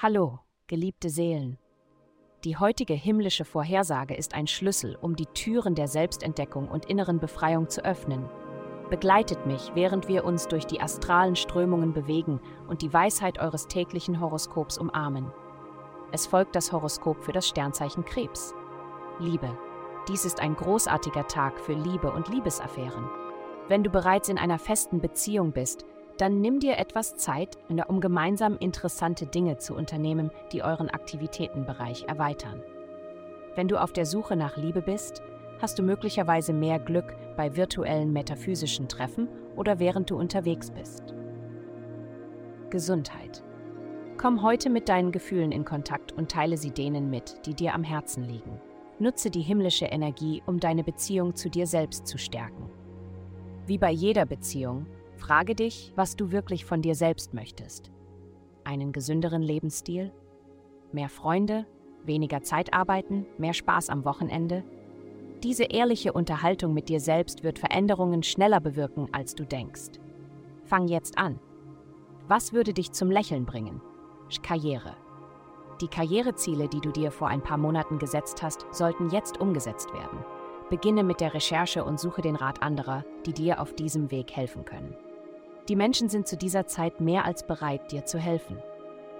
Hallo, geliebte Seelen. Die heutige himmlische Vorhersage ist ein Schlüssel, um die Türen der Selbstentdeckung und inneren Befreiung zu öffnen. Begleitet mich, während wir uns durch die astralen Strömungen bewegen und die Weisheit eures täglichen Horoskops umarmen. Es folgt das Horoskop für das Sternzeichen Krebs. Liebe. Dies ist ein großartiger Tag für Liebe und Liebesaffären. Wenn du bereits in einer festen Beziehung bist, dann nimm dir etwas Zeit, um gemeinsam interessante Dinge zu unternehmen, die euren Aktivitätenbereich erweitern. Wenn du auf der Suche nach Liebe bist, hast du möglicherweise mehr Glück bei virtuellen metaphysischen Treffen oder während du unterwegs bist. Gesundheit. Komm heute mit deinen Gefühlen in Kontakt und teile sie denen mit, die dir am Herzen liegen. Nutze die himmlische Energie, um deine Beziehung zu dir selbst zu stärken. Wie bei jeder Beziehung Frage dich, was du wirklich von dir selbst möchtest. Einen gesünderen Lebensstil? Mehr Freunde? Weniger Zeit arbeiten? Mehr Spaß am Wochenende? Diese ehrliche Unterhaltung mit dir selbst wird Veränderungen schneller bewirken, als du denkst. Fang jetzt an. Was würde dich zum Lächeln bringen? Karriere. Die Karriereziele, die du dir vor ein paar Monaten gesetzt hast, sollten jetzt umgesetzt werden. Beginne mit der Recherche und suche den Rat anderer, die dir auf diesem Weg helfen können. Die Menschen sind zu dieser Zeit mehr als bereit, dir zu helfen.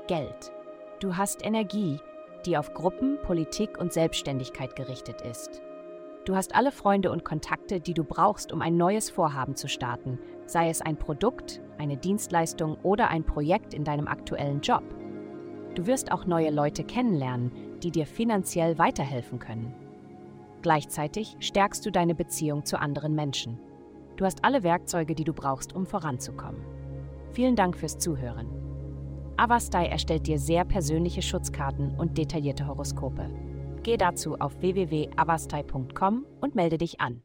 Geld. Du hast Energie, die auf Gruppen, Politik und Selbstständigkeit gerichtet ist. Du hast alle Freunde und Kontakte, die du brauchst, um ein neues Vorhaben zu starten, sei es ein Produkt, eine Dienstleistung oder ein Projekt in deinem aktuellen Job. Du wirst auch neue Leute kennenlernen, die dir finanziell weiterhelfen können. Gleichzeitig stärkst du deine Beziehung zu anderen Menschen. Du hast alle Werkzeuge, die du brauchst, um voranzukommen. Vielen Dank fürs Zuhören. Avastai erstellt dir sehr persönliche Schutzkarten und detaillierte Horoskope. Geh dazu auf www.avastai.com und melde dich an.